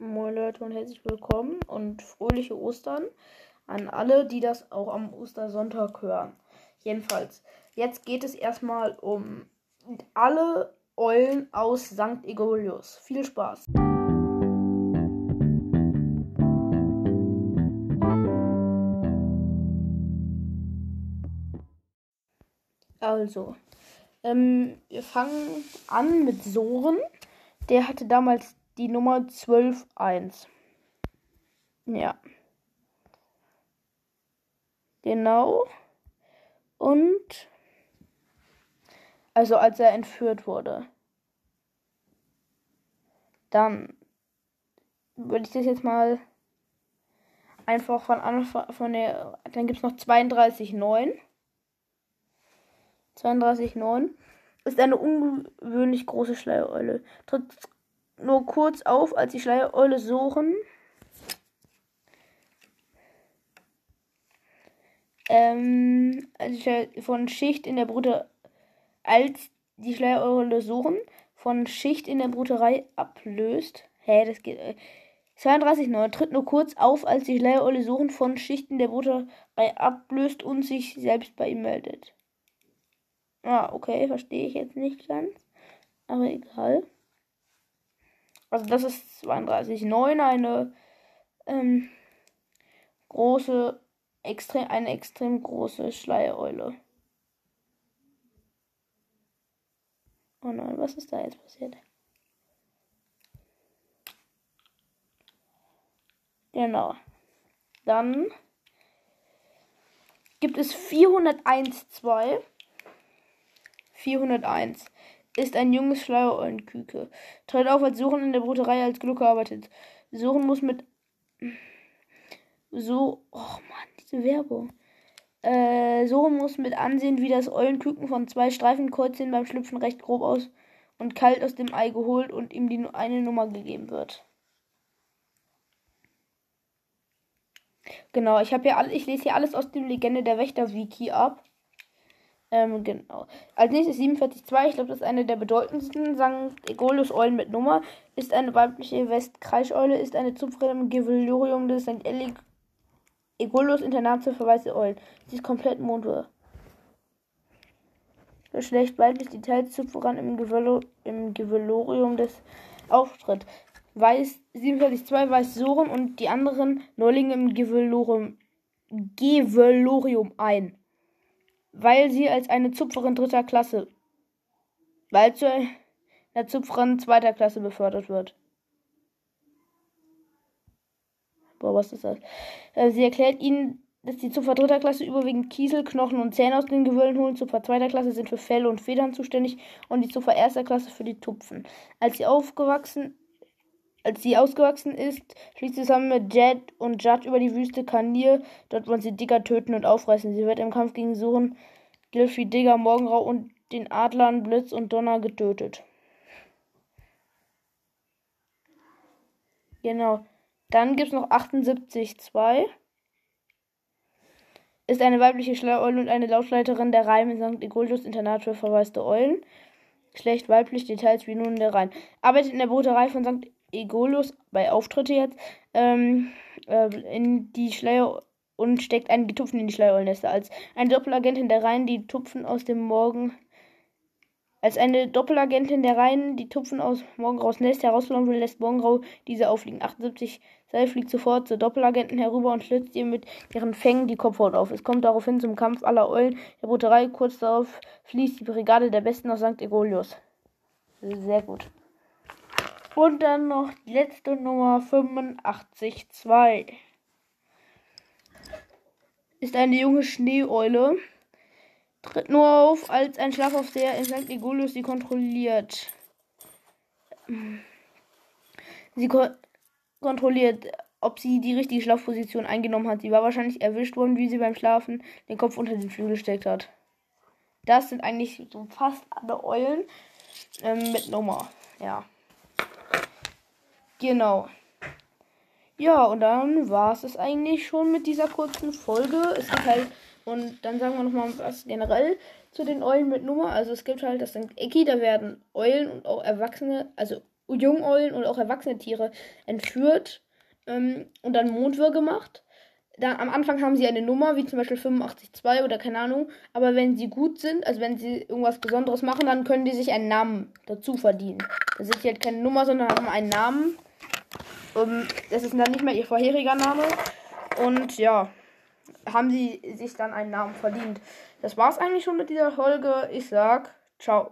Moin Leute und herzlich willkommen und fröhliche Ostern an alle, die das auch am Ostersonntag hören. Jedenfalls, jetzt geht es erstmal um alle Eulen aus St. Egolius. Viel Spaß! Also, ähm, wir fangen an mit Soren. Der hatte damals die Nummer 12.1. Ja. Genau. Und also als er entführt wurde. Dann würde ich das jetzt mal einfach von Anfang von der. Dann gibt es noch 32,9. 32,9 ist eine ungewöhnlich große Schleiereule. Tritt nur kurz auf, als die Schleiereule suchen. Ähm, also von Schicht in der Brute, als die Schleiereule suchen, von Schicht in der Bruterei ablöst. Hä, das geht. Äh, 32,9 tritt nur kurz auf, als die Schleiereule suchen, von Schichten der Bruterei ablöst und sich selbst bei ihm meldet. Ah, okay, verstehe ich jetzt nicht ganz. Aber egal. Also das ist 32,9, eine ähm, große, extrem, eine extrem große Schleiereule. Oh nein, was ist da jetzt passiert? Genau. Dann gibt es 401,2. 401 ist ein junges Schleiereule-Küke. Tritt auf als Suchen in der Bruterei als Glucke arbeitet. Suchen muss mit. So. Oh Mann, diese Werbung. Äh, Suchen muss mit ansehen, wie das Eulenküken von zwei Streifenkreuzchen beim Schlüpfen recht grob aus und kalt aus dem Ei geholt und ihm die eine Nummer gegeben wird. Genau, ich habe hier alle, ich lese hier alles aus dem Legende der Wächter Wiki ab. Ähm, genau. Als nächstes 47.2, ich glaube, das ist eine der bedeutendsten St. Egolus Eulen mit Nummer, ist eine weibliche Westkreischeule, ist eine Zupferin im Gevellurium des St. Egolus Internat für verwaiste Eulen. Sie ist komplett mondwirr. Geschlecht weiblich, die Teilzupferin im, Gevello, im Gevellurium des Auftritt. Weiß 47.2 weiß Soren und die anderen Neulinge im Gevellurium, Gevellurium ein weil sie als eine Zupferin dritter Klasse, weil zu einer Zupferin zweiter Klasse befördert wird. Boah, was ist das? Äh, sie erklärt ihnen, dass die Zupfer dritter Klasse überwiegend Kiesel, Knochen und Zähne aus den Gewöllen holen. Zupfer zweiter Klasse sind für Felle und Federn zuständig und die Zupfer erster Klasse für die Tupfen. Als sie aufgewachsen als sie ausgewachsen ist, fliegt sie zusammen mit Jet und Judd über die Wüste Kanir. Dort wollen sie Digger töten und aufreißen. Sie wird im Kampf gegen Suchen, Gilfi, Digger, Morgenrau und den Adlern Blitz und Donner getötet. Genau. Dann gibt es noch 78.2. Ist eine weibliche Schleiereule und eine Lautleiterin der Reim in St. Egoldius Internat für verwaiste Eulen. Schlecht weiblich, Details wie nun der Rhein. Arbeitet in der Boterei von St. Egolus bei Auftritte jetzt ähm, äh, in die Schleier und steckt einen Tupfen in die Schleierollnester. Als eine Doppelagentin der Reihen die Tupfen aus dem Morgen. Als eine Doppelagentin der Reihen die Tupfen aus Morgengraus Nest will, lässt Morgengrau diese auffliegen. 78 Seil fliegt sofort zur Doppelagenten herüber und schlitzt ihr mit ihren Fängen die Kopfhaut auf. Es kommt daraufhin zum Kampf aller Eulen der Bruterei. Kurz darauf fließt die Brigade der Besten aus St. Egolius. Sehr gut. Und dann noch die letzte Nummer 85.2. Ist eine junge Schneeeule. Tritt nur auf, als ein Schlafaufseher in St. Egolius sie kontrolliert. Sie ko kontrolliert, ob sie die richtige Schlafposition eingenommen hat. Sie war wahrscheinlich erwischt worden, wie sie beim Schlafen den Kopf unter den Flügel gesteckt hat. Das sind eigentlich so fast alle Eulen ähm, mit Nummer. Ja. Genau. Ja, und dann war es es eigentlich schon mit dieser kurzen Folge. Es gibt halt, und dann sagen wir nochmal was generell zu den Eulen mit Nummer. Also es gibt halt das St. Ecki, da werden Eulen und auch Erwachsene, also Jungeulen und auch erwachsene Tiere entführt ähm, und dann Mondwürge gemacht. Dann am Anfang haben sie eine Nummer, wie zum Beispiel 85.2 oder keine Ahnung. Aber wenn sie gut sind, also wenn sie irgendwas Besonderes machen, dann können die sich einen Namen dazu verdienen. Das ist halt keine Nummer, sondern haben einen Namen. Um, das ist dann nicht mehr ihr vorheriger Name. Und ja, haben sie sich dann einen Namen verdient. Das war's eigentlich schon mit dieser Folge. Ich sag, ciao.